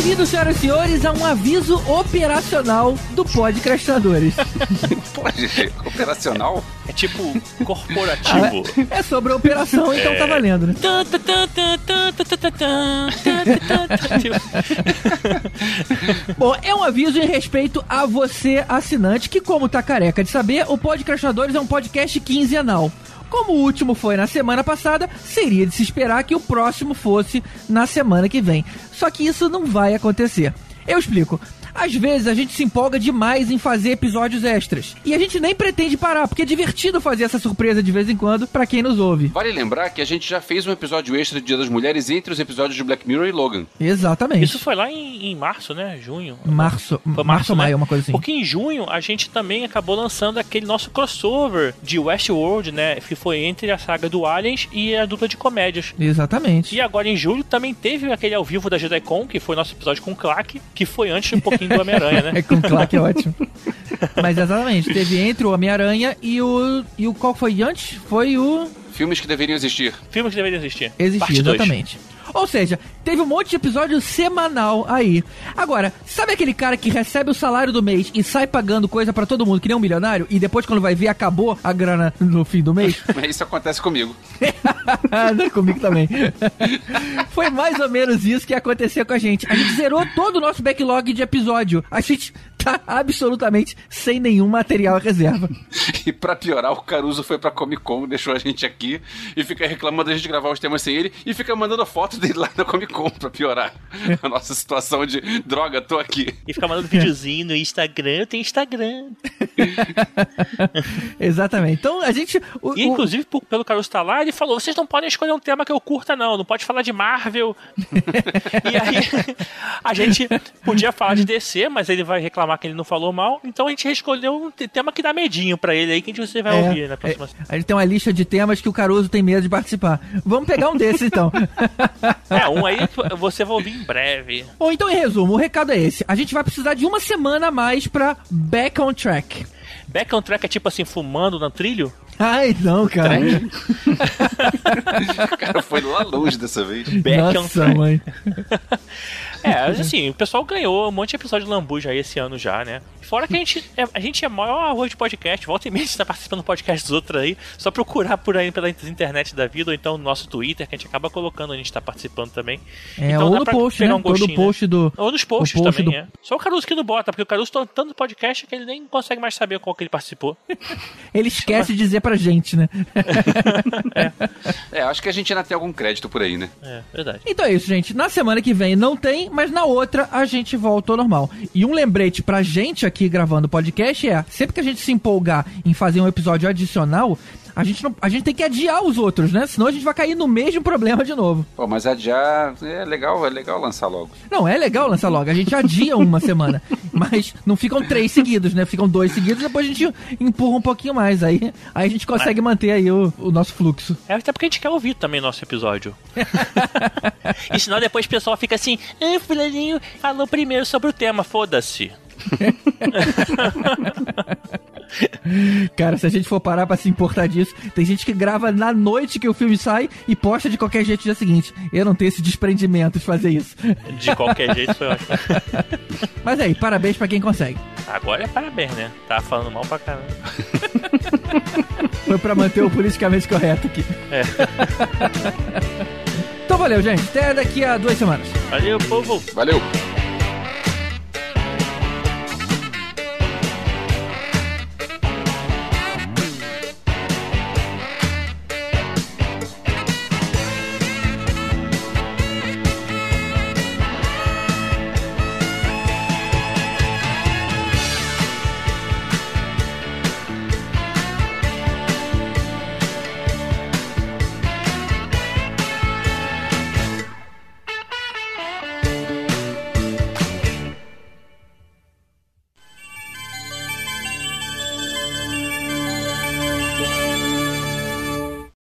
Bem-vindos, senhoras e senhores, a um aviso operacional do Podcastinadores. Pode ser operacional? É tipo corporativo. Ah, é sobre a operação, então tá valendo, né? Bom, é um aviso em respeito a você, assinante, que como tá careca de saber, o Podcastinadores é um podcast quinzenal. Como o último foi na semana passada, seria de se esperar que o próximo fosse na semana que vem. Só que isso não vai acontecer. Eu explico. Às vezes a gente se empolga demais em fazer episódios extras. E a gente nem pretende parar, porque é divertido fazer essa surpresa de vez em quando para quem nos ouve. Vale lembrar que a gente já fez um episódio extra de Dia das Mulheres entre os episódios de Black Mirror e Logan. Exatamente. Isso foi lá em, em março, né? Junho. Março. Foi março ou né? maio, uma coisa assim. Porque em junho a gente também acabou lançando aquele nosso crossover de Westworld, né? Que foi entre a saga do Aliens e a dupla de comédias. Exatamente. E agora em julho também teve aquele ao vivo da JediCon, que foi nosso episódio com o Clark, que foi antes um pouquinho do Homem-Aranha, né? É com Clark é ótimo. Mas exatamente, teve entre o Homem-Aranha e o. E o qual foi antes? Foi o. Filmes que deveriam existir. Filmes que deveriam existir. Existir, Parte dois. exatamente. Ou seja, teve um monte de episódio semanal aí. Agora, sabe aquele cara que recebe o salário do mês e sai pagando coisa pra todo mundo, que nem um milionário, e depois quando vai ver acabou a grana no fim do mês? Mas isso acontece comigo. Não, comigo também. Foi mais ou menos isso que aconteceu com a gente. A gente zerou todo o nosso backlog de episódio. A gente tá absolutamente sem nenhum material reserva. E pra piorar, o Caruso foi pra Comic Con, deixou a gente aqui e fica reclamando da gente gravar os temas sem ele e fica mandando foto dele lá na Comic Con pra piorar a nossa situação de droga, tô aqui. E ficar mandando videozinho no Instagram. Eu tenho Instagram. Exatamente. Então a gente. o- E o- inclusive, por- pelo Caruso estar lá, ele falou: vocês não podem escolher um tema que eu curta, não. Não pode falar de Marvel. e aí, a gente podia falar de DC, mas ele vai reclamar que ele não falou mal. Então a gente escolheu um te- tema que dá medinho pra ele aí, que a gente você vai É, ouvir na próxima. é, a gente tem uma lista de temas que o Caruso tem medo de participar. Vamos pegar um desses então. É, um aí você vai ouvir em breve. Ou então, em resumo, o recado é esse: a gente vai precisar de uma semana a mais pra Back on Track. Back on track é tipo assim, fumando no trilho? Ai, não, cara. O cara foi lá longe dessa vez. Back on Nossa, track. mãe. É, assim, o pessoal ganhou um monte de episódio de Lambuja aí esse ano já, né? Fora que a gente é, a gente é maior arroz de podcast, volta e meia a gente tá participando do podcast dos outros aí, só procurar por aí pela internet da vida, ou então no nosso Twitter, que a gente acaba colocando, a gente tá participando também. É, Então ou no post, né? um Todo gostinho, post do. Ou nos posts post também, do- é. Só o Caruso que não bota, porque o Caruso tá tanto podcast que ele nem consegue mais saber qual que ele participou. Ele esquece de dizer pra gente, né? É, acho que a gente ainda tem algum crédito por aí, né? É, verdade. Então é isso, gente. Na semana que vem não tem, mas na outra a gente volta ao normal. E um lembrete pra gente aqui gravando o podcast é: sempre que a gente se empolgar em fazer um episódio adicional, a gente, não, a gente tem que adiar os outros, né? Senão a gente vai cair no mesmo problema de novo. Pô, mas adiar é legal, é legal lançar logo. Não, é legal lançar logo. A gente adia uma semana. Mas não ficam três seguidos, né? Ficam dois seguidos, depois a gente empurra um pouquinho mais. Aí, aí a gente consegue manter aí o, o nosso fluxo. É até porque a gente quer ouvir também nosso episódio. e senão depois o pessoal fica assim, ah, fulaninho falou primeiro sobre o tema, foda-se. Cara, se a gente for parar pra se importar disso, tem gente que grava na noite que o filme sai e posta de qualquer jeito no dia seguinte. Eu não tenho esse desprendimento de fazer isso. De qualquer jeito foi ótimo. Mas aí, parabéns pra quem consegue. Agora é parabéns, né? Tava falando mal pra caramba. Foi pra manter o politicamente correto aqui. É. Então valeu, gente. Até daqui a duas semanas. Valeu, povo. Valeu!